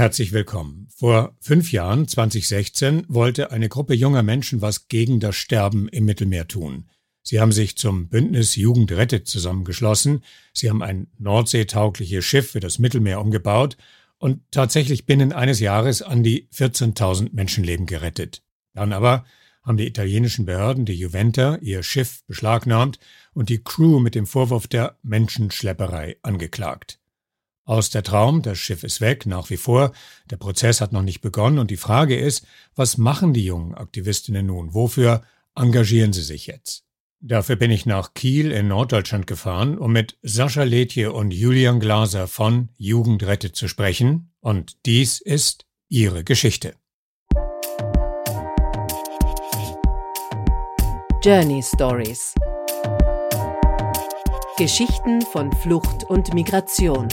Herzlich willkommen. Vor fünf Jahren, 2016, wollte eine Gruppe junger Menschen was gegen das Sterben im Mittelmeer tun. Sie haben sich zum Bündnis Jugend rettet zusammengeschlossen. Sie haben ein nordseetaugliches Schiff für das Mittelmeer umgebaut und tatsächlich binnen eines Jahres an die 14.000 Menschenleben gerettet. Dann aber haben die italienischen Behörden die Juventa, ihr Schiff, beschlagnahmt und die Crew mit dem Vorwurf der Menschenschlepperei angeklagt. Aus der Traum, das Schiff ist weg, nach wie vor, der Prozess hat noch nicht begonnen und die Frage ist, was machen die jungen Aktivistinnen nun? Wofür engagieren sie sich jetzt? Dafür bin ich nach Kiel in Norddeutschland gefahren, um mit Sascha Letje und Julian Glaser von Jugendrette zu sprechen, und dies ist ihre Geschichte. Journey Stories Geschichten von Flucht und Migration.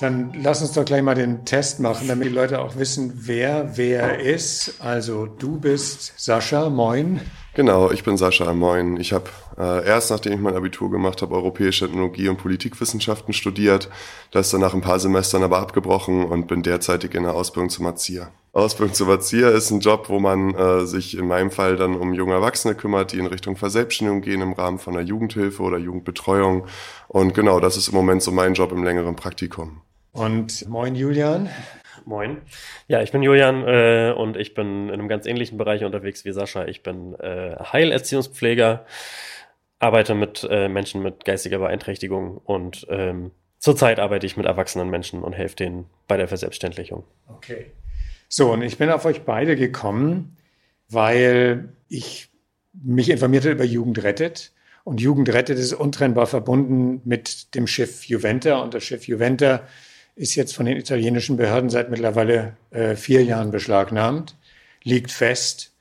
Dann lass uns doch gleich mal den Test machen, damit die Leute auch wissen, wer wer ist. Also du bist Sascha, moin. Genau, ich bin Sascha, moin. Ich habe äh, erst, nachdem ich mein Abitur gemacht habe, Europäische Ethnologie und Politikwissenschaften studiert. Das dann nach ein paar Semestern aber abgebrochen und bin derzeitig in der Ausbildung zum Erzieher. Ausbildung zum Erzieher ist ein Job, wo man äh, sich in meinem Fall dann um junge Erwachsene kümmert, die in Richtung Verselbstständigung gehen im Rahmen von einer Jugendhilfe oder Jugendbetreuung. Und genau, das ist im Moment so mein Job im längeren Praktikum. Und moin Julian. Moin. Ja, ich bin Julian äh, und ich bin in einem ganz ähnlichen Bereich unterwegs wie Sascha. Ich bin äh, Heilerziehungspfleger, arbeite mit äh, Menschen mit geistiger Beeinträchtigung und ähm, zurzeit arbeite ich mit erwachsenen Menschen und helfe denen bei der Verselbstständigung. Okay. So, und ich bin auf euch beide gekommen, weil ich mich informiert habe über Jugend rettet. Und Jugend rettet ist untrennbar verbunden mit dem Schiff Juventa. Und das Schiff Juventa ist jetzt von den italienischen Behörden seit mittlerweile äh, vier Jahren beschlagnahmt, liegt fest.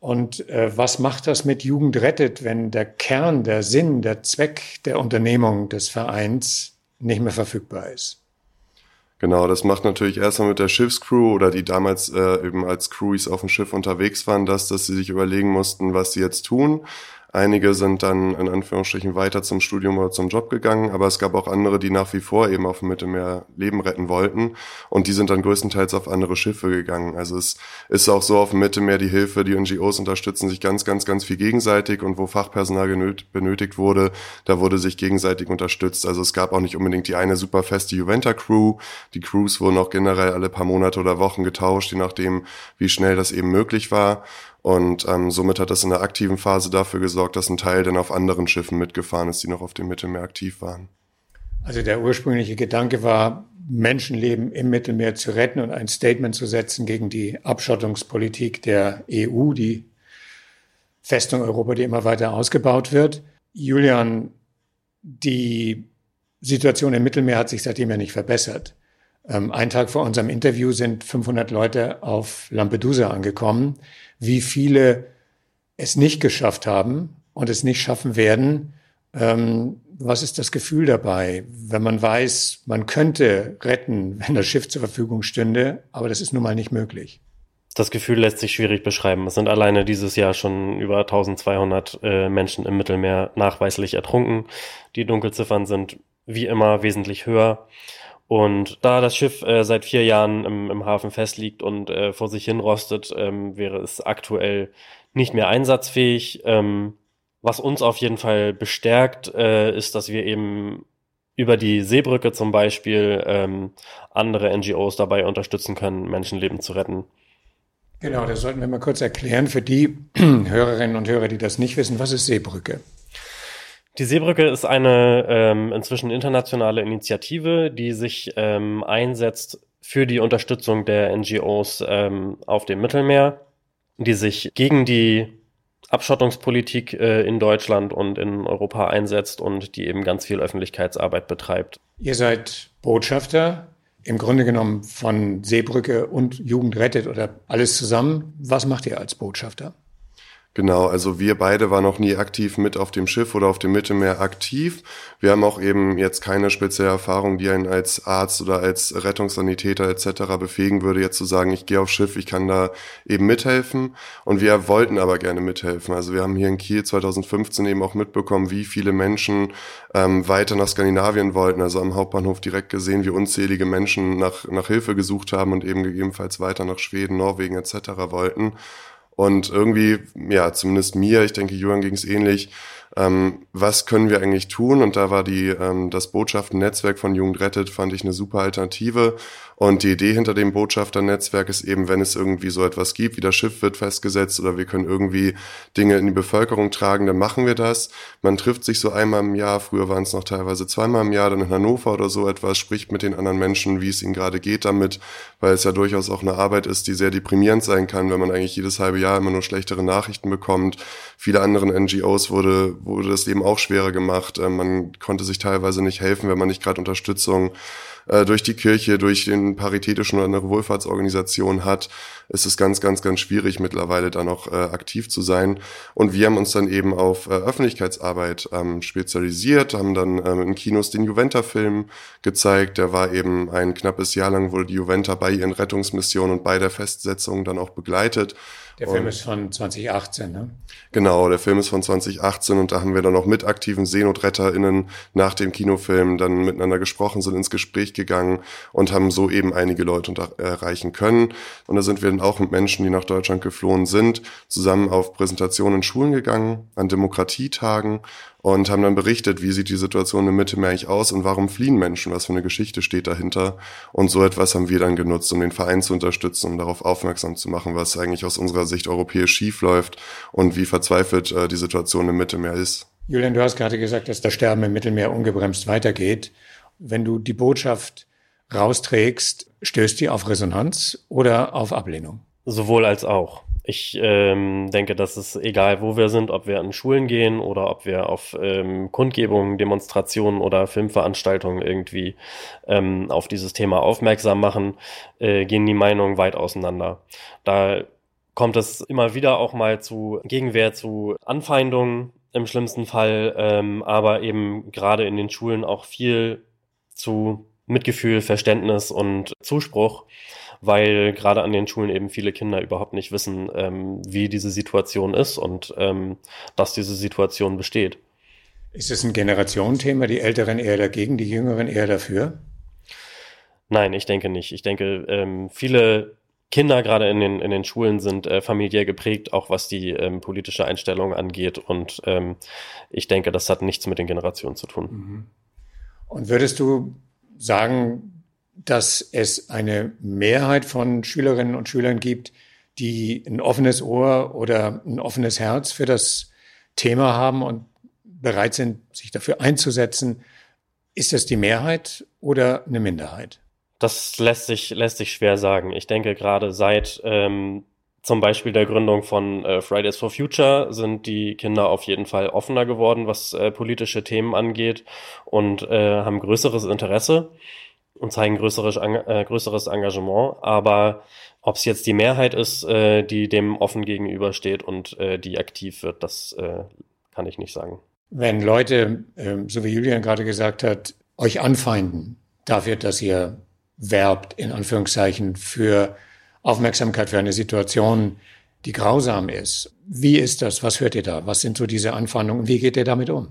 Und äh, was macht das mit Jugend rettet, wenn der Kern, der Sinn, der Zweck der Unternehmung des Vereins nicht mehr verfügbar ist? Genau, das macht natürlich erstmal mit der Schiffscrew oder die damals äh, eben als Crews auf dem Schiff unterwegs waren, das, dass sie sich überlegen mussten, was sie jetzt tun. Einige sind dann in Anführungsstrichen weiter zum Studium oder zum Job gegangen, aber es gab auch andere, die nach wie vor eben auf dem Mittelmeer Leben retten wollten und die sind dann größtenteils auf andere Schiffe gegangen. Also es ist auch so auf dem Mittelmeer die Hilfe, die NGOs unterstützen sich ganz, ganz, ganz viel gegenseitig und wo Fachpersonal benötigt wurde, da wurde sich gegenseitig unterstützt. Also es gab auch nicht unbedingt die eine super feste Juventa Crew. Die Crews wurden auch generell alle paar Monate oder Wochen getauscht, je nachdem, wie schnell das eben möglich war. Und ähm, somit hat das in der aktiven Phase dafür gesorgt, dass ein Teil dann auf anderen Schiffen mitgefahren ist, die noch auf dem Mittelmeer aktiv waren. Also der ursprüngliche Gedanke war, Menschenleben im Mittelmeer zu retten und ein Statement zu setzen gegen die Abschottungspolitik der EU, die Festung Europa, die immer weiter ausgebaut wird. Julian, die Situation im Mittelmeer hat sich seitdem ja nicht verbessert. Ähm, ein Tag vor unserem Interview sind 500 Leute auf Lampedusa angekommen. Wie viele es nicht geschafft haben und es nicht schaffen werden, ähm, was ist das Gefühl dabei, wenn man weiß, man könnte retten, wenn das Schiff zur Verfügung stünde, aber das ist nun mal nicht möglich? Das Gefühl lässt sich schwierig beschreiben. Es sind alleine dieses Jahr schon über 1200 äh, Menschen im Mittelmeer nachweislich ertrunken. Die Dunkelziffern sind wie immer wesentlich höher. Und da das Schiff äh, seit vier Jahren im, im Hafen festliegt und äh, vor sich hin rostet, ähm, wäre es aktuell nicht mehr einsatzfähig. Ähm, was uns auf jeden Fall bestärkt, äh, ist, dass wir eben über die Seebrücke zum Beispiel ähm, andere NGOs dabei unterstützen können, Menschenleben zu retten. Genau, das sollten wir mal kurz erklären für die Hörerinnen und Hörer, die das nicht wissen. Was ist Seebrücke? Die Seebrücke ist eine ähm, inzwischen internationale Initiative, die sich ähm, einsetzt für die Unterstützung der NGOs ähm, auf dem Mittelmeer, die sich gegen die Abschottungspolitik äh, in Deutschland und in Europa einsetzt und die eben ganz viel Öffentlichkeitsarbeit betreibt. Ihr seid Botschafter im Grunde genommen von Seebrücke und Jugend rettet oder alles zusammen. Was macht ihr als Botschafter? Genau, also wir beide waren noch nie aktiv mit auf dem Schiff oder auf dem Mittelmeer aktiv. Wir haben auch eben jetzt keine spezielle Erfahrung, die einen als Arzt oder als Rettungssanitäter etc. befähigen würde, jetzt zu sagen, ich gehe aufs Schiff, ich kann da eben mithelfen. Und wir wollten aber gerne mithelfen. Also wir haben hier in Kiel 2015 eben auch mitbekommen, wie viele Menschen ähm, weiter nach Skandinavien wollten. Also am Hauptbahnhof direkt gesehen, wie unzählige Menschen nach, nach Hilfe gesucht haben und eben gegebenenfalls weiter nach Schweden, Norwegen etc. wollten. Und irgendwie, ja, zumindest mir, ich denke, Johann ging es ähnlich, ähm, was können wir eigentlich tun? Und da war die, ähm, das Botschaften-Netzwerk von Jugend rettet, fand ich eine super Alternative. Und die Idee hinter dem Botschafter-Netzwerk ist eben, wenn es irgendwie so etwas gibt, wie das Schiff wird festgesetzt oder wir können irgendwie Dinge in die Bevölkerung tragen, dann machen wir das. Man trifft sich so einmal im Jahr, früher waren es noch teilweise zweimal im Jahr, dann in Hannover oder so etwas, spricht mit den anderen Menschen, wie es ihnen gerade geht damit, weil es ja durchaus auch eine Arbeit ist, die sehr deprimierend sein kann, wenn man eigentlich jedes halbe Jahr immer nur schlechtere Nachrichten bekommt. Viele anderen NGOs wurde, wurde das Leben auch schwerer gemacht. Äh, man konnte sich teilweise nicht helfen, wenn man nicht gerade Unterstützung äh, durch die Kirche, durch den paritätischen oder eine Wohlfahrtsorganisation hat, ist es ganz, ganz, ganz schwierig mittlerweile da noch äh, aktiv zu sein. Und wir haben uns dann eben auf äh, Öffentlichkeitsarbeit ähm, spezialisiert, haben dann ähm, in Kinos den Juventa-Film gezeigt. Der war eben ein knappes Jahr lang, wurde die Juventa bei ihren Rettungsmissionen und bei der Festsetzung dann auch begleitet. Der Film und, ist von 2018, ne? Genau, der Film ist von 2018 und da haben wir dann auch mit aktiven SeenotretterInnen nach dem Kinofilm dann miteinander gesprochen, sind ins Gespräch gegangen und haben so eben einige Leute erreichen können. Und da sind wir dann auch mit Menschen, die nach Deutschland geflohen sind, zusammen auf Präsentationen in Schulen gegangen, an Demokratietagen und haben dann berichtet, wie sieht die Situation im Mittelmeer eigentlich aus und warum fliehen Menschen, was für eine Geschichte steht dahinter. Und so etwas haben wir dann genutzt, um den Verein zu unterstützen, um darauf aufmerksam zu machen, was eigentlich aus unserer Sicht europäisch schief läuft und wie verzweifelt äh, die Situation im Mittelmeer ist. Julian, du hast gerade gesagt, dass das Sterben im Mittelmeer ungebremst weitergeht. Wenn du die Botschaft rausträgst, stößt die auf Resonanz oder auf Ablehnung? Sowohl als auch. Ich ähm, denke, dass es egal, wo wir sind, ob wir an Schulen gehen oder ob wir auf ähm, Kundgebungen, Demonstrationen oder Filmveranstaltungen irgendwie ähm, auf dieses Thema aufmerksam machen, äh, gehen die Meinungen weit auseinander. Da kommt es immer wieder auch mal zu Gegenwehr, zu Anfeindungen im schlimmsten Fall, ähm, aber eben gerade in den Schulen auch viel zu Mitgefühl, Verständnis und Zuspruch weil gerade an den Schulen eben viele Kinder überhaupt nicht wissen, ähm, wie diese Situation ist und ähm, dass diese Situation besteht. Ist es ein Generationenthema, die Älteren eher dagegen, die Jüngeren eher dafür? Nein, ich denke nicht. Ich denke, ähm, viele Kinder gerade in den, in den Schulen sind äh, familiär geprägt, auch was die ähm, politische Einstellung angeht. Und ähm, ich denke, das hat nichts mit den Generationen zu tun. Mhm. Und würdest du sagen, dass es eine Mehrheit von Schülerinnen und Schülern gibt, die ein offenes Ohr oder ein offenes Herz für das Thema haben und bereit sind, sich dafür einzusetzen. Ist das die Mehrheit oder eine Minderheit? Das lässt sich, lässt sich schwer sagen. Ich denke, gerade seit ähm, zum Beispiel der Gründung von äh, Fridays for Future sind die Kinder auf jeden Fall offener geworden, was äh, politische Themen angeht und äh, haben größeres Interesse und zeigen größeres, äh, größeres Engagement. Aber ob es jetzt die Mehrheit ist, äh, die dem offen gegenübersteht und äh, die aktiv wird, das äh, kann ich nicht sagen. Wenn Leute, ähm, so wie Julian gerade gesagt hat, euch anfeinden dafür, dass ihr werbt, in Anführungszeichen, für Aufmerksamkeit für eine Situation, die grausam ist. Wie ist das? Was hört ihr da? Was sind so diese Anfeindungen? Wie geht ihr damit um?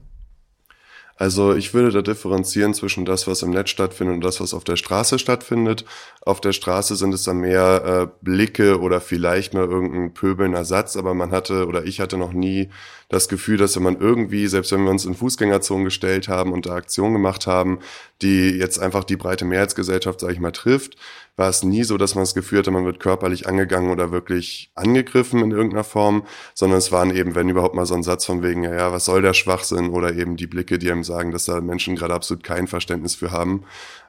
Also ich würde da differenzieren zwischen das, was im Netz stattfindet und das, was auf der Straße stattfindet. Auf der Straße sind es dann mehr äh, Blicke oder vielleicht mal irgendein pöbelnder Satz, aber man hatte oder ich hatte noch nie das Gefühl, dass wenn man irgendwie, selbst wenn wir uns in Fußgängerzonen gestellt haben und da Aktionen gemacht haben, die jetzt einfach die breite Mehrheitsgesellschaft, sage ich mal, trifft, war es nie so, dass man das Gefühl hatte, man wird körperlich angegangen oder wirklich angegriffen in irgendeiner Form, sondern es waren eben, wenn überhaupt mal so ein Satz von wegen, ja, was soll der Schwachsinn oder eben die Blicke, die einem sagen, dass da Menschen gerade absolut kein Verständnis für haben.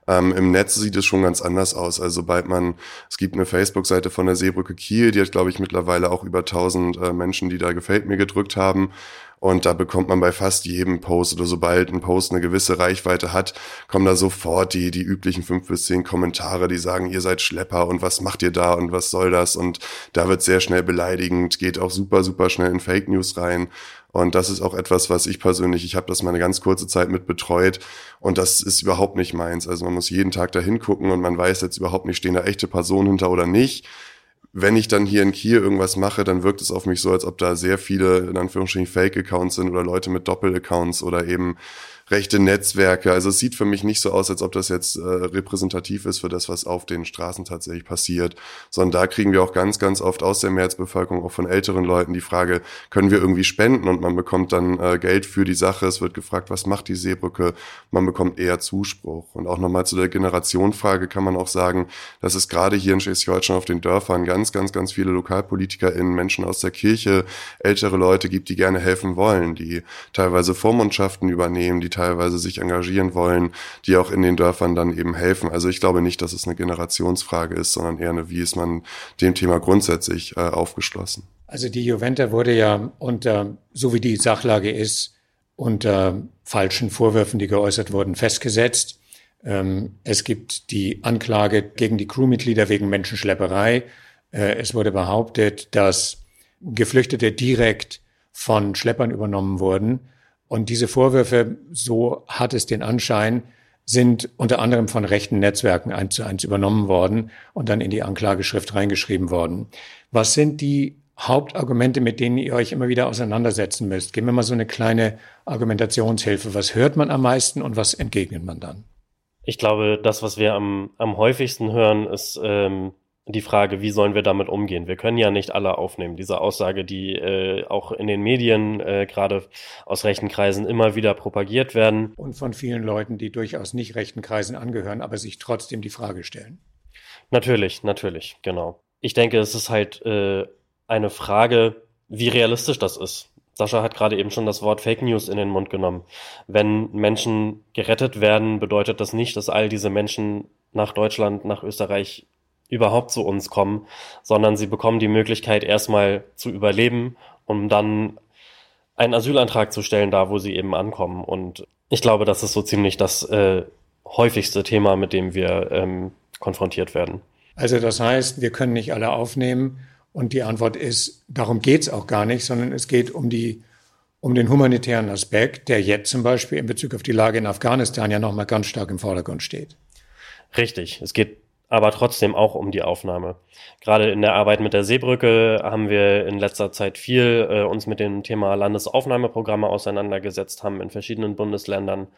Ähm, Im Netz sieht es schon ganz anders aus. Also sobald man, es gibt eine Facebook-Seite von der Seebrücke Kiel, die hat, glaube ich, mittlerweile auch über 1000 äh, Menschen, die da gefällt mir gedrückt haben. Und da bekommt man bei fast jedem Post oder sobald ein Post eine gewisse Reichweite hat, kommen da sofort die, die üblichen fünf bis zehn Kommentare, die sagen, ihr seid Schlepper und was macht ihr da und was soll das? Und da wird sehr schnell beleidigend, geht auch super, super schnell in Fake News rein. Und das ist auch etwas, was ich persönlich, ich habe das mal eine ganz kurze Zeit mit betreut und das ist überhaupt nicht meins. Also man muss jeden Tag da hingucken und man weiß jetzt überhaupt nicht, stehen da echte Personen hinter oder nicht wenn ich dann hier in Kiel irgendwas mache, dann wirkt es auf mich so, als ob da sehr viele, in Anführungsstrichen, Fake-Accounts sind oder Leute mit Doppel-Accounts oder eben rechte Netzwerke. Also es sieht für mich nicht so aus, als ob das jetzt äh, repräsentativ ist für das, was auf den Straßen tatsächlich passiert, sondern da kriegen wir auch ganz, ganz oft aus der Mehrheitsbevölkerung, auch von älteren Leuten, die Frage, können wir irgendwie spenden? Und man bekommt dann äh, Geld für die Sache. Es wird gefragt, was macht die Seebrücke? Man bekommt eher Zuspruch. Und auch nochmal zu der Generationfrage kann man auch sagen, dass es gerade hier in Schleswig-Holstein auf den Dörfern ganz, ganz, ganz viele LokalpolitikerInnen, Menschen aus der Kirche, ältere Leute gibt, die gerne helfen wollen, die teilweise Vormundschaften übernehmen, die teilweise sich engagieren wollen, die auch in den Dörfern dann eben helfen. Also ich glaube nicht, dass es eine Generationsfrage ist, sondern eher eine, wie ist man dem Thema grundsätzlich äh, aufgeschlossen. Also die Juventa wurde ja unter, so wie die Sachlage ist, unter falschen Vorwürfen, die geäußert wurden, festgesetzt. Ähm, es gibt die Anklage gegen die Crewmitglieder wegen Menschenschlepperei. Äh, es wurde behauptet, dass Geflüchtete direkt von Schleppern übernommen wurden. Und diese Vorwürfe, so hat es den Anschein, sind unter anderem von rechten Netzwerken eins zu eins übernommen worden und dann in die Anklageschrift reingeschrieben worden. Was sind die Hauptargumente, mit denen ihr euch immer wieder auseinandersetzen müsst? Geben wir mal so eine kleine Argumentationshilfe. Was hört man am meisten und was entgegnet man dann? Ich glaube, das, was wir am, am häufigsten hören, ist ähm, die Frage, wie sollen wir damit umgehen? Wir können ja nicht alle aufnehmen. Diese Aussage, die äh, auch in den Medien, äh, gerade aus rechten Kreisen, immer wieder propagiert werden. Und von vielen Leuten, die durchaus nicht rechten Kreisen angehören, aber sich trotzdem die Frage stellen. Natürlich, natürlich, genau. Ich denke, es ist halt äh, eine Frage, wie realistisch das ist. Sascha hat gerade eben schon das Wort Fake News in den Mund genommen. Wenn Menschen gerettet werden, bedeutet das nicht, dass all diese Menschen nach Deutschland, nach Österreich überhaupt zu uns kommen, sondern sie bekommen die Möglichkeit, erstmal zu überleben, um dann einen Asylantrag zu stellen, da wo sie eben ankommen. Und ich glaube, das ist so ziemlich das äh, häufigste Thema, mit dem wir ähm, konfrontiert werden. Also das heißt, wir können nicht alle aufnehmen. Und die Antwort ist, darum geht's auch gar nicht, sondern es geht um die um den humanitären Aspekt, der jetzt zum Beispiel in Bezug auf die Lage in Afghanistan ja nochmal ganz stark im Vordergrund steht. Richtig. Es geht aber trotzdem auch um die Aufnahme. Gerade in der Arbeit mit der Seebrücke haben wir in letzter Zeit viel äh, uns mit dem Thema Landesaufnahmeprogramme auseinandergesetzt, haben in verschiedenen Bundesländern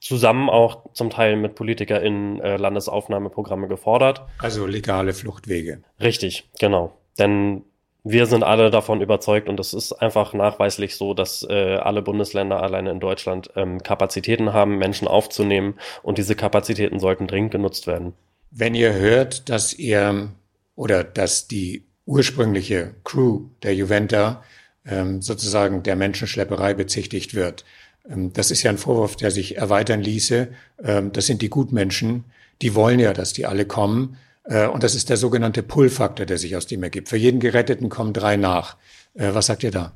zusammen auch zum Teil mit PolitikerInnen äh, Landesaufnahmeprogramme gefordert. Also legale Fluchtwege. Richtig, genau. Denn wir sind alle davon überzeugt und es ist einfach nachweislich so, dass äh, alle Bundesländer alleine in Deutschland ähm, Kapazitäten haben, Menschen aufzunehmen und diese Kapazitäten sollten dringend genutzt werden. Wenn ihr hört, dass ihr oder dass die ursprüngliche Crew der Juventa ähm, sozusagen der Menschenschlepperei bezichtigt wird, ähm, das ist ja ein Vorwurf, der sich erweitern ließe. Ähm, das sind die Gutmenschen, die wollen ja, dass die alle kommen. Äh, und das ist der sogenannte Pull-Faktor, der sich aus dem ergibt. Für jeden Geretteten kommen drei nach. Äh, was sagt ihr da?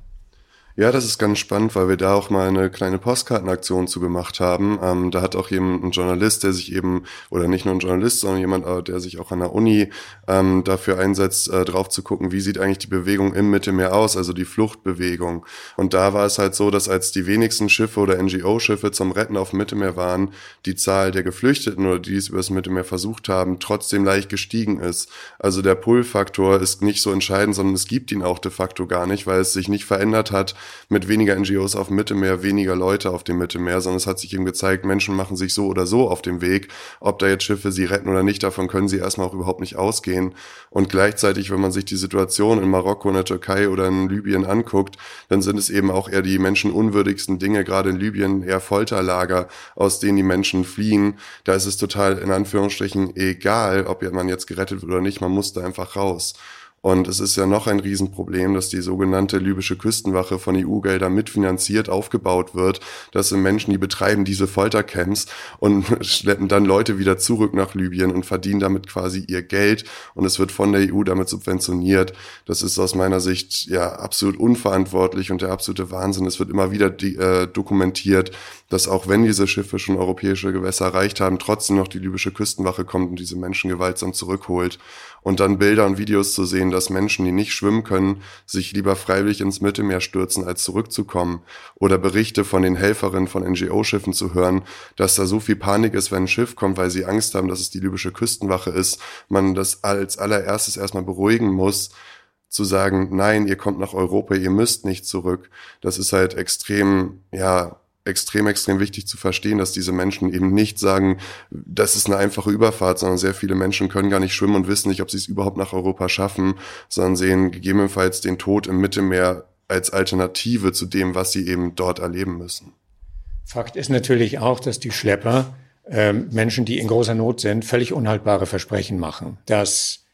Ja, das ist ganz spannend, weil wir da auch mal eine kleine Postkartenaktion zu gemacht haben. Ähm, da hat auch jemand, ein Journalist, der sich eben, oder nicht nur ein Journalist, sondern jemand, äh, der sich auch an der Uni ähm, dafür einsetzt, äh, drauf zu gucken, wie sieht eigentlich die Bewegung im Mittelmeer aus, also die Fluchtbewegung. Und da war es halt so, dass als die wenigsten Schiffe oder NGO-Schiffe zum Retten auf dem Mittelmeer waren, die Zahl der Geflüchteten oder die es übers Mittelmeer versucht haben, trotzdem leicht gestiegen ist. Also der Pull-Faktor ist nicht so entscheidend, sondern es gibt ihn auch de facto gar nicht, weil es sich nicht verändert hat, mit weniger NGOs auf dem Mittelmeer, weniger Leute auf dem Mittelmeer, sondern es hat sich eben gezeigt, Menschen machen sich so oder so auf dem Weg. Ob da jetzt Schiffe sie retten oder nicht, davon können sie erstmal auch überhaupt nicht ausgehen. Und gleichzeitig, wenn man sich die Situation in Marokko, in der Türkei oder in Libyen anguckt, dann sind es eben auch eher die menschenunwürdigsten Dinge, gerade in Libyen eher Folterlager, aus denen die Menschen fliehen. Da ist es total in Anführungsstrichen egal, ob man jetzt gerettet wird oder nicht, man muss da einfach raus. Und es ist ja noch ein Riesenproblem, dass die sogenannte libysche Küstenwache von EU-Geldern mitfinanziert aufgebaut wird. Das sind Menschen, die betreiben diese Foltercamps und schleppen dann Leute wieder zurück nach Libyen und verdienen damit quasi ihr Geld. Und es wird von der EU damit subventioniert. Das ist aus meiner Sicht ja absolut unverantwortlich und der absolute Wahnsinn. Es wird immer wieder die, äh, dokumentiert, dass auch wenn diese Schiffe schon europäische Gewässer erreicht haben, trotzdem noch die libysche Küstenwache kommt und diese Menschen gewaltsam zurückholt und dann Bilder und Videos zu sehen, dass Menschen, die nicht schwimmen können, sich lieber freiwillig ins Mittelmeer stürzen, als zurückzukommen. Oder Berichte von den Helferinnen von NGO-Schiffen zu hören, dass da so viel Panik ist, wenn ein Schiff kommt, weil sie Angst haben, dass es die libysche Küstenwache ist, man das als allererstes erstmal beruhigen muss, zu sagen, nein, ihr kommt nach Europa, ihr müsst nicht zurück. Das ist halt extrem, ja, extrem, extrem wichtig zu verstehen, dass diese Menschen eben nicht sagen, das ist eine einfache Überfahrt, sondern sehr viele Menschen können gar nicht schwimmen und wissen nicht, ob sie es überhaupt nach Europa schaffen, sondern sehen gegebenenfalls den Tod im Mittelmeer als Alternative zu dem, was sie eben dort erleben müssen. Fakt ist natürlich auch, dass die Schlepper äh, Menschen, die in großer Not sind, völlig unhaltbare Versprechen machen. Dass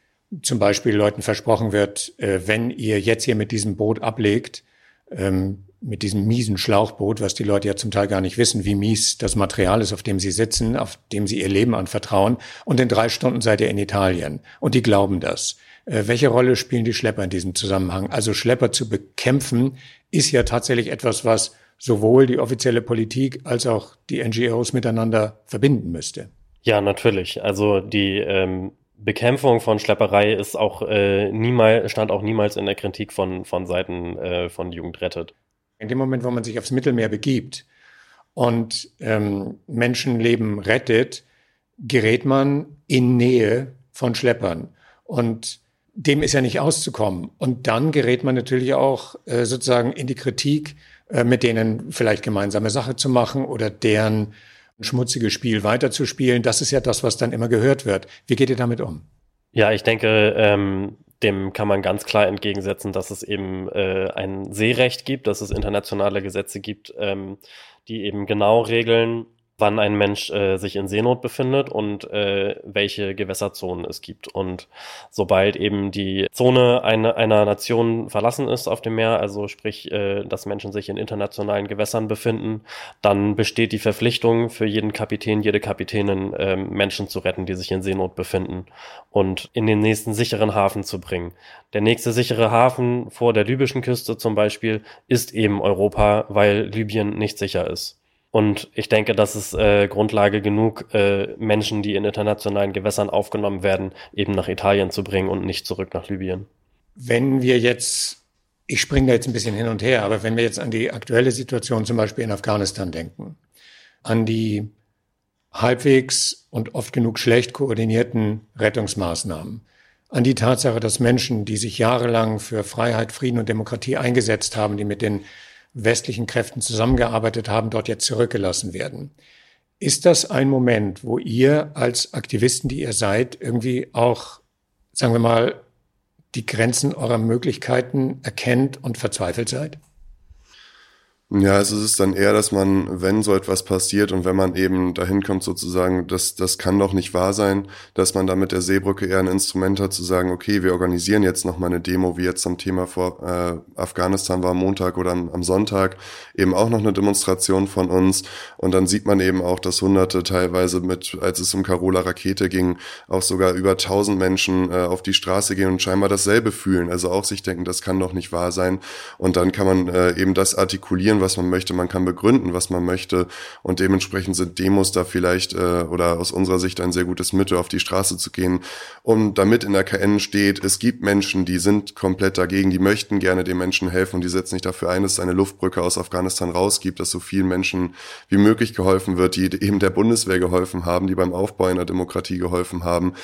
zum Beispiel Leuten versprochen wird, äh, wenn ihr jetzt hier mit diesem Boot ablegt, ähm, mit diesem miesen Schlauchboot, was die Leute ja zum Teil gar nicht wissen, wie mies das Material ist, auf dem sie sitzen, auf dem sie ihr Leben anvertrauen. Und in drei Stunden seid ihr in Italien. Und die glauben das. Äh, welche Rolle spielen die Schlepper in diesem Zusammenhang? Also Schlepper zu bekämpfen ist ja tatsächlich etwas, was sowohl die offizielle Politik als auch die NGOs miteinander verbinden müsste. Ja, natürlich. Also die ähm, Bekämpfung von Schlepperei ist auch äh, niemals, stand auch niemals in der Kritik von, von Seiten äh, von Jugend rettet. In dem Moment, wo man sich aufs Mittelmeer begibt und ähm, Menschenleben rettet, gerät man in Nähe von Schleppern. Und dem ist ja nicht auszukommen. Und dann gerät man natürlich auch äh, sozusagen in die Kritik, äh, mit denen vielleicht gemeinsame Sache zu machen oder deren schmutziges Spiel weiterzuspielen. Das ist ja das, was dann immer gehört wird. Wie geht ihr damit um? Ja, ich denke, ähm, dem kann man ganz klar entgegensetzen, dass es eben äh, ein Seerecht gibt, dass es internationale Gesetze gibt, ähm, die eben genau regeln, wann ein Mensch äh, sich in Seenot befindet und äh, welche Gewässerzonen es gibt. Und sobald eben die Zone eine, einer Nation verlassen ist auf dem Meer, also sprich, äh, dass Menschen sich in internationalen Gewässern befinden, dann besteht die Verpflichtung für jeden Kapitän, jede Kapitänin, äh, Menschen zu retten, die sich in Seenot befinden und in den nächsten sicheren Hafen zu bringen. Der nächste sichere Hafen vor der libyschen Küste zum Beispiel ist eben Europa, weil Libyen nicht sicher ist. Und ich denke, das ist äh, Grundlage genug, äh, Menschen, die in internationalen Gewässern aufgenommen werden, eben nach Italien zu bringen und nicht zurück nach Libyen. Wenn wir jetzt, ich springe da jetzt ein bisschen hin und her, aber wenn wir jetzt an die aktuelle Situation zum Beispiel in Afghanistan denken, an die halbwegs und oft genug schlecht koordinierten Rettungsmaßnahmen, an die Tatsache, dass Menschen, die sich jahrelang für Freiheit, Frieden und Demokratie eingesetzt haben, die mit den westlichen Kräften zusammengearbeitet haben, dort jetzt zurückgelassen werden. Ist das ein Moment, wo ihr als Aktivisten, die ihr seid, irgendwie auch, sagen wir mal, die Grenzen eurer Möglichkeiten erkennt und verzweifelt seid? Ja, also es ist dann eher, dass man, wenn so etwas passiert und wenn man eben dahin kommt sozusagen, das, das kann doch nicht wahr sein, dass man da mit der Seebrücke eher ein Instrument hat zu sagen, okay, wir organisieren jetzt noch mal eine Demo, wie jetzt zum Thema vor äh, Afghanistan war am Montag oder am, am Sonntag, eben auch noch eine Demonstration von uns. Und dann sieht man eben auch, dass Hunderte teilweise mit, als es um Carola Rakete ging, auch sogar über tausend Menschen äh, auf die Straße gehen und scheinbar dasselbe fühlen, also auch sich denken, das kann doch nicht wahr sein. Und dann kann man äh, eben das artikulieren, formulieren, was man möchte, man kann begründen, was man möchte. Und dementsprechend sind Demos da vielleicht äh, oder aus unserer Sicht ein sehr gutes Mittel, auf die Straße zu gehen, um damit in der KN steht, es gibt Menschen, die sind komplett dagegen, die möchten gerne den Menschen helfen und die setzen sich dafür ein, dass es eine Luftbrücke aus Afghanistan rausgibt, dass so vielen Menschen wie möglich geholfen wird, die eben der Bundeswehr geholfen haben, die beim Aufbau einer Demokratie geholfen haben.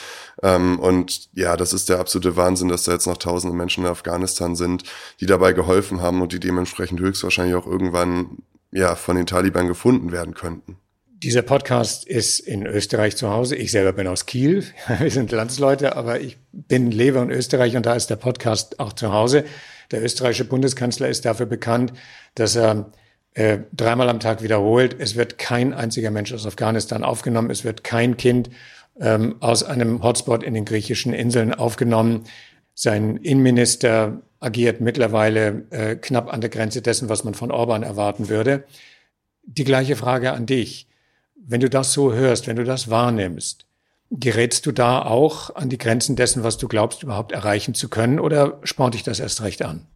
Ähm, und ja, das ist der absolute Wahnsinn, dass da jetzt noch tausende Menschen in Afghanistan sind, die dabei geholfen haben und die dementsprechend höchstwahrscheinlich auch irgendwann ja von den Taliban gefunden werden könnten. Dieser Podcast ist in Österreich zu Hause. Ich selber bin aus Kiel. Wir sind Landsleute, aber ich bin lebe in Österreich und da ist der Podcast auch zu Hause. Der österreichische Bundeskanzler ist dafür bekannt, dass er äh, dreimal am Tag wiederholt, es wird kein einziger Mensch aus Afghanistan aufgenommen, es wird kein Kind ähm, aus einem Hotspot in den griechischen Inseln aufgenommen. Sein Innenminister agiert mittlerweile äh, knapp an der Grenze dessen, was man von Orban erwarten würde. Die gleiche Frage an dich. Wenn du das so hörst, wenn du das wahrnimmst, gerätst du da auch an die Grenzen dessen, was du glaubst, überhaupt erreichen zu können, oder spornt dich das erst recht an?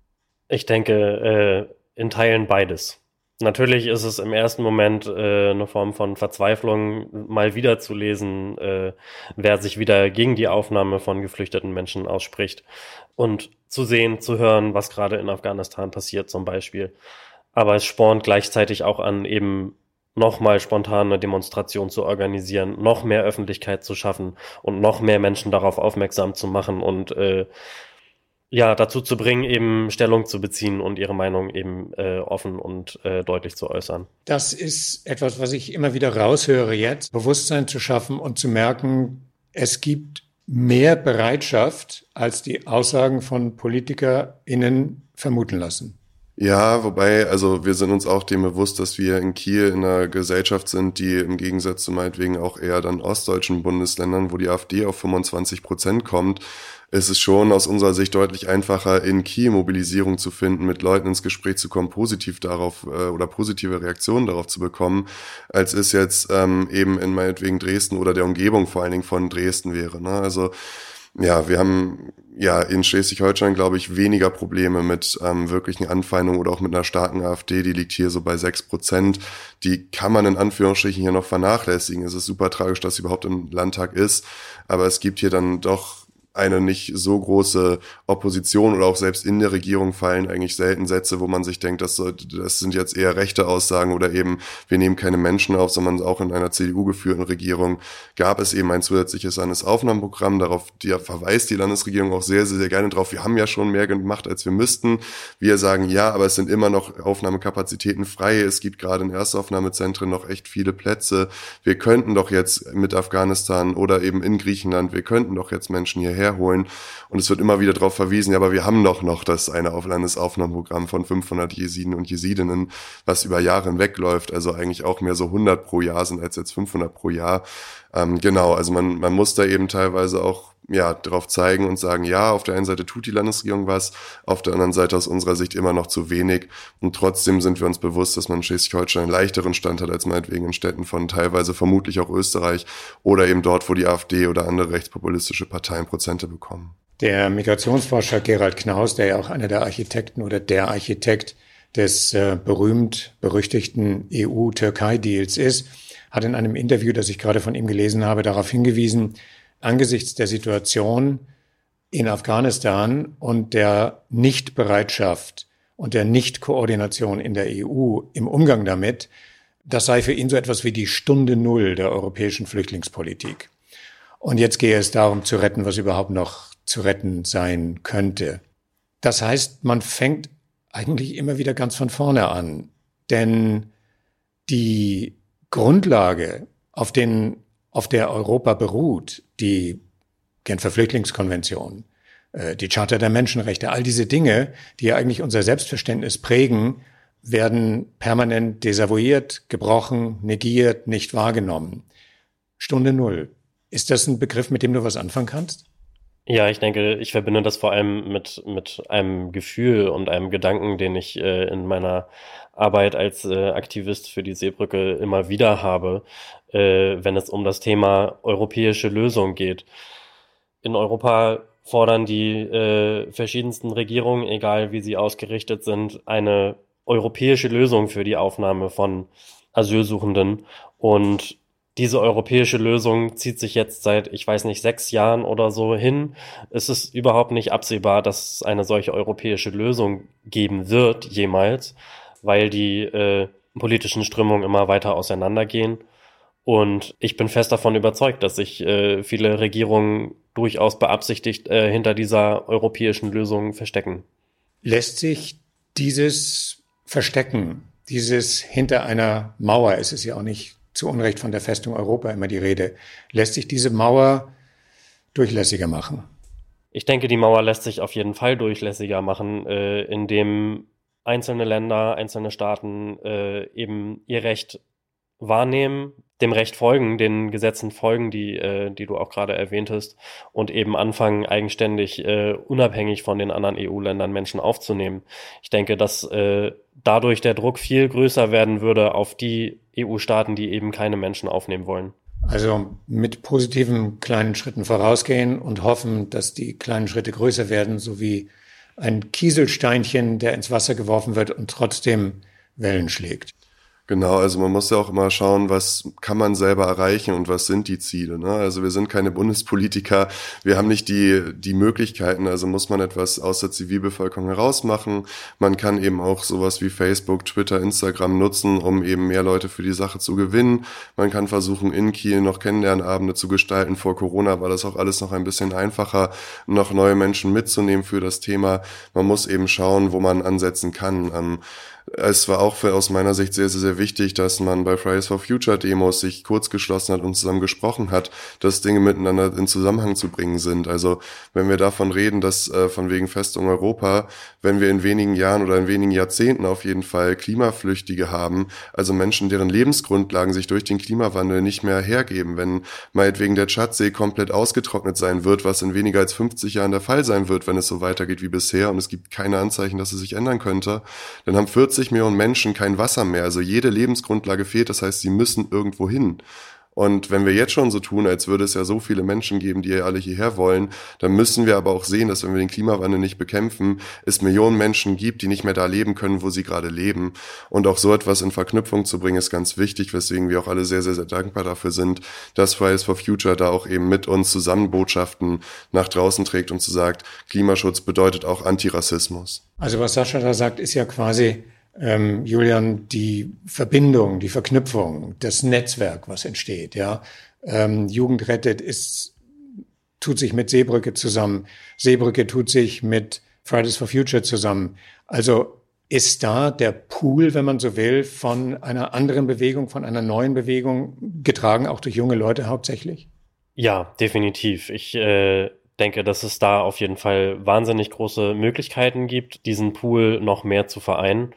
Ich denke, äh, in Teilen beides. Natürlich ist es im ersten Moment äh, eine Form von Verzweiflung, mal wieder zu lesen, äh, wer sich wieder gegen die Aufnahme von geflüchteten Menschen ausspricht und zu sehen, zu hören, was gerade in Afghanistan passiert zum Beispiel. Aber es spornt gleichzeitig auch an, eben nochmal spontane Demonstration zu organisieren, noch mehr Öffentlichkeit zu schaffen und noch mehr Menschen darauf aufmerksam zu machen und äh, ja, dazu zu bringen, eben Stellung zu beziehen und ihre Meinung eben äh, offen und äh, deutlich zu äußern. Das ist etwas, was ich immer wieder raushöre jetzt, Bewusstsein zu schaffen und zu merken, es gibt mehr Bereitschaft, als die Aussagen von PolitikerInnen vermuten lassen. Ja, wobei, also wir sind uns auch dem bewusst, dass wir in Kiel in einer Gesellschaft sind, die im Gegensatz zu meinetwegen auch eher dann ostdeutschen Bundesländern, wo die AfD auf 25 Prozent kommt, ist es schon aus unserer Sicht deutlich einfacher, in Kiel Mobilisierung zu finden, mit Leuten ins Gespräch zu kommen, positiv darauf äh, oder positive Reaktionen darauf zu bekommen, als es jetzt ähm, eben in meinetwegen Dresden oder der Umgebung vor allen Dingen von Dresden wäre. Ne? Also ja, wir haben ja in Schleswig-Holstein, glaube ich, weniger Probleme mit ähm, wirklichen Anfeindungen oder auch mit einer starken AfD. Die liegt hier so bei sechs Prozent. Die kann man in Anführungsstrichen hier noch vernachlässigen. Es ist super tragisch, dass sie überhaupt im Landtag ist. Aber es gibt hier dann doch eine nicht so große Opposition oder auch selbst in der Regierung fallen eigentlich selten Sätze, wo man sich denkt, das, das sind jetzt eher rechte Aussagen oder eben wir nehmen keine Menschen auf, sondern auch in einer CDU-geführten Regierung gab es eben ein zusätzliches Landesaufnahmeprogramm. Darauf die verweist die Landesregierung auch sehr, sehr, sehr gerne drauf. Wir haben ja schon mehr gemacht, als wir müssten. Wir sagen ja, aber es sind immer noch Aufnahmekapazitäten frei. Es gibt gerade in Erstaufnahmezentren noch echt viele Plätze. Wir könnten doch jetzt mit Afghanistan oder eben in Griechenland, wir könnten doch jetzt Menschen hierher herholen. Und es wird immer wieder darauf verwiesen, ja, aber wir haben doch noch das eine Landesaufnahmeprogramm von 500 Jesiden und Jesidinnen, was über Jahre hinwegläuft. Also eigentlich auch mehr so 100 pro Jahr sind als jetzt 500 pro Jahr. Ähm, genau, also man, man muss da eben teilweise auch ja, darauf zeigen und sagen, ja, auf der einen Seite tut die Landesregierung was, auf der anderen Seite aus unserer Sicht immer noch zu wenig. Und trotzdem sind wir uns bewusst, dass man in Schleswig-Holstein einen leichteren Stand hat als meinetwegen in Städten von teilweise vermutlich auch Österreich oder eben dort, wo die AfD oder andere rechtspopulistische Parteien Prozente bekommen. Der Migrationsforscher Gerald Knaus, der ja auch einer der Architekten oder der Architekt des äh, berühmt berüchtigten EU-Türkei-Deals ist, hat in einem Interview, das ich gerade von ihm gelesen habe, darauf hingewiesen, angesichts der Situation in Afghanistan und der Nichtbereitschaft und der Nichtkoordination in der EU im Umgang damit, das sei für ihn so etwas wie die Stunde Null der europäischen Flüchtlingspolitik. Und jetzt gehe es darum zu retten, was überhaupt noch zu retten sein könnte. Das heißt, man fängt eigentlich immer wieder ganz von vorne an. Denn die Grundlage, auf den auf der Europa beruht, die Genfer Flüchtlingskonvention, äh, die Charta der Menschenrechte, all diese Dinge, die ja eigentlich unser Selbstverständnis prägen, werden permanent desavouiert, gebrochen, negiert, nicht wahrgenommen. Stunde Null. Ist das ein Begriff, mit dem du was anfangen kannst? Ja, ich denke, ich verbinde das vor allem mit, mit einem Gefühl und einem Gedanken, den ich äh, in meiner Arbeit als äh, Aktivist für die Seebrücke immer wieder habe, äh, wenn es um das Thema europäische Lösung geht. In Europa fordern die äh, verschiedensten Regierungen, egal wie sie ausgerichtet sind, eine europäische Lösung für die Aufnahme von Asylsuchenden. Und diese europäische Lösung zieht sich jetzt seit, ich weiß nicht, sechs Jahren oder so hin. Es ist überhaupt nicht absehbar, dass es eine solche europäische Lösung geben wird, jemals, weil die äh, politischen Strömungen immer weiter auseinandergehen. Und ich bin fest davon überzeugt, dass sich äh, viele Regierungen durchaus beabsichtigt äh, hinter dieser europäischen Lösung verstecken. Lässt sich dieses Verstecken, dieses hinter einer Mauer, es ist ja auch nicht zu Unrecht von der Festung Europa immer die Rede. Lässt sich diese Mauer durchlässiger machen? Ich denke, die Mauer lässt sich auf jeden Fall durchlässiger machen, äh, indem einzelne Länder, einzelne Staaten äh, eben ihr Recht wahrnehmen, dem Recht folgen, den Gesetzen folgen, die, äh, die du auch gerade erwähntest, und eben anfangen, eigenständig, äh, unabhängig von den anderen EU-Ländern Menschen aufzunehmen. Ich denke, dass äh, dadurch der Druck viel größer werden würde auf die EU-Staaten, die eben keine Menschen aufnehmen wollen. Also mit positiven kleinen Schritten vorausgehen und hoffen, dass die kleinen Schritte größer werden, so wie ein Kieselsteinchen, der ins Wasser geworfen wird und trotzdem Wellen schlägt. Genau, also man muss ja auch immer schauen, was kann man selber erreichen und was sind die Ziele. Ne? Also wir sind keine Bundespolitiker, wir haben nicht die, die Möglichkeiten, also muss man etwas aus der Zivilbevölkerung herausmachen. Man kann eben auch sowas wie Facebook, Twitter, Instagram nutzen, um eben mehr Leute für die Sache zu gewinnen. Man kann versuchen, in Kiel noch Kennenlernabende zu gestalten. Vor Corona war das auch alles noch ein bisschen einfacher, noch neue Menschen mitzunehmen für das Thema. Man muss eben schauen, wo man ansetzen kann. Ähm, es war auch für, aus meiner Sicht sehr, sehr, sehr wichtig, dass man bei Fridays for Future Demos sich kurz geschlossen hat und zusammen gesprochen hat, dass Dinge miteinander in Zusammenhang zu bringen sind. Also wenn wir davon reden, dass äh, von wegen Festung Europa, wenn wir in wenigen Jahren oder in wenigen Jahrzehnten auf jeden Fall Klimaflüchtige haben, also Menschen, deren Lebensgrundlagen sich durch den Klimawandel nicht mehr hergeben, wenn meinetwegen der Tschadsee komplett ausgetrocknet sein wird, was in weniger als 50 Jahren der Fall sein wird, wenn es so weitergeht wie bisher und es gibt keine Anzeichen, dass es sich ändern könnte, dann haben 40 40 Millionen Menschen kein Wasser mehr. Also jede Lebensgrundlage fehlt. Das heißt, sie müssen irgendwo hin. Und wenn wir jetzt schon so tun, als würde es ja so viele Menschen geben, die ja alle hierher wollen, dann müssen wir aber auch sehen, dass wenn wir den Klimawandel nicht bekämpfen, es Millionen Menschen gibt, die nicht mehr da leben können, wo sie gerade leben. Und auch so etwas in Verknüpfung zu bringen, ist ganz wichtig, weswegen wir auch alle sehr, sehr, sehr dankbar dafür sind, dass Fridays for Future da auch eben mit uns zusammen Botschaften nach draußen trägt und zu sagt, Klimaschutz bedeutet auch Antirassismus. Also was Sascha da sagt, ist ja quasi, ähm, Julian, die Verbindung, die Verknüpfung, das Netzwerk, was entsteht, ja. Ähm, Jugend rettet ist, tut sich mit Seebrücke zusammen. Seebrücke tut sich mit Fridays for Future zusammen. Also ist da der Pool, wenn man so will, von einer anderen Bewegung, von einer neuen Bewegung getragen, auch durch junge Leute hauptsächlich? Ja, definitiv. Ich äh, denke, dass es da auf jeden Fall wahnsinnig große Möglichkeiten gibt, diesen Pool noch mehr zu vereinen.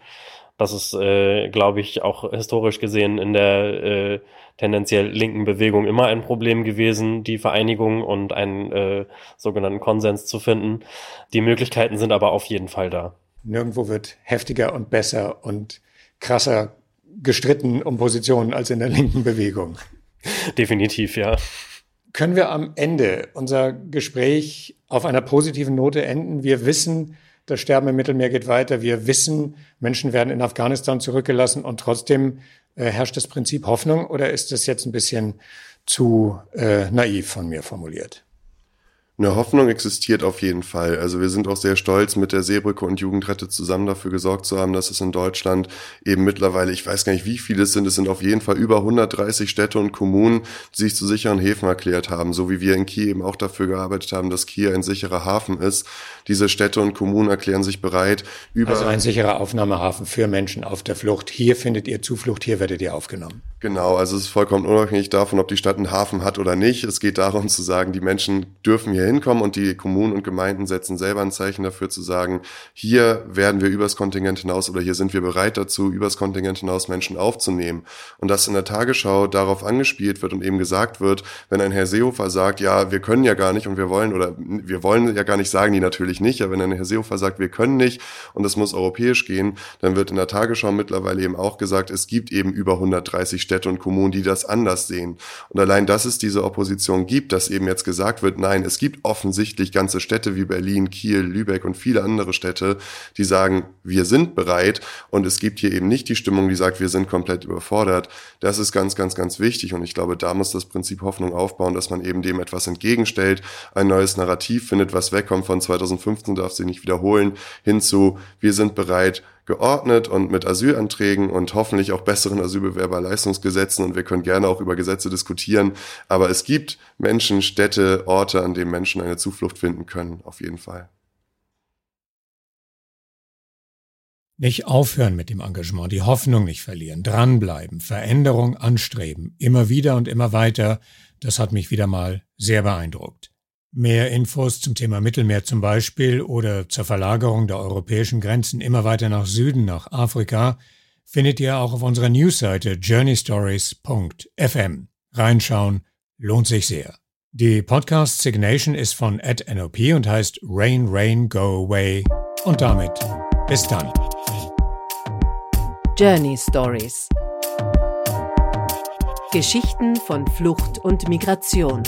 Das ist, äh, glaube ich, auch historisch gesehen in der äh, tendenziell linken Bewegung immer ein Problem gewesen, die Vereinigung und einen äh, sogenannten Konsens zu finden. Die Möglichkeiten sind aber auf jeden Fall da. Nirgendwo wird heftiger und besser und krasser gestritten um Positionen als in der linken Bewegung. Definitiv, ja. Können wir am Ende unser Gespräch auf einer positiven Note enden? Wir wissen, das Sterben im Mittelmeer geht weiter. Wir wissen, Menschen werden in Afghanistan zurückgelassen und trotzdem äh, herrscht das Prinzip Hoffnung oder ist das jetzt ein bisschen zu äh, naiv von mir formuliert? Eine Hoffnung existiert auf jeden Fall. Also wir sind auch sehr stolz, mit der Seebrücke und Jugendrette zusammen dafür gesorgt zu haben, dass es in Deutschland eben mittlerweile, ich weiß gar nicht, wie viele es sind, es sind auf jeden Fall über 130 Städte und Kommunen, die sich zu sicheren Häfen erklärt haben, so wie wir in Kiel eben auch dafür gearbeitet haben, dass Kiel ein sicherer Hafen ist. Diese Städte und Kommunen erklären sich bereit, über... Also ein sicherer Aufnahmehafen für Menschen auf der Flucht. Hier findet ihr Zuflucht, hier werdet ihr aufgenommen. Genau, also es ist vollkommen unabhängig davon, ob die Stadt einen Hafen hat oder nicht. Es geht darum zu sagen, die Menschen dürfen hier hinkommen und die Kommunen und Gemeinden setzen selber ein Zeichen dafür zu sagen, hier werden wir übers Kontingent hinaus oder hier sind wir bereit dazu, übers Kontingent hinaus Menschen aufzunehmen. Und dass in der Tagesschau darauf angespielt wird und eben gesagt wird, wenn ein Herr Seehofer sagt, ja, wir können ja gar nicht und wir wollen oder wir wollen ja gar nicht, sagen die natürlich nicht, aber wenn ein Herr Seehofer sagt, wir können nicht und es muss europäisch gehen, dann wird in der Tagesschau mittlerweile eben auch gesagt, es gibt eben über 130 Städte und Kommunen, die das anders sehen. Und allein, dass es diese Opposition gibt, dass eben jetzt gesagt wird, nein, es offensichtlich ganze Städte wie Berlin, Kiel, Lübeck und viele andere Städte, die sagen, wir sind bereit und es gibt hier eben nicht die Stimmung, die sagt, wir sind komplett überfordert. Das ist ganz, ganz, ganz wichtig und ich glaube, da muss das Prinzip Hoffnung aufbauen, dass man eben dem etwas entgegenstellt, ein neues Narrativ findet, was wegkommt von 2015, darf sich nicht wiederholen, hinzu, wir sind bereit, geordnet und mit Asylanträgen und hoffentlich auch besseren Asylbewerberleistungsgesetzen und wir können gerne auch über Gesetze diskutieren. Aber es gibt Menschen, Städte, Orte, an denen Menschen eine Zuflucht finden können, auf jeden Fall. Nicht aufhören mit dem Engagement, die Hoffnung nicht verlieren, dranbleiben, Veränderung anstreben, immer wieder und immer weiter, das hat mich wieder mal sehr beeindruckt. Mehr Infos zum Thema Mittelmeer zum Beispiel oder zur Verlagerung der europäischen Grenzen immer weiter nach Süden, nach Afrika, findet ihr auch auf unserer Newsseite journeystories.fm. Reinschauen lohnt sich sehr. Die Podcast Signation ist von NOP und heißt Rain, Rain, Go Away. Und damit bis dann. Journey Stories Geschichten von Flucht und Migration.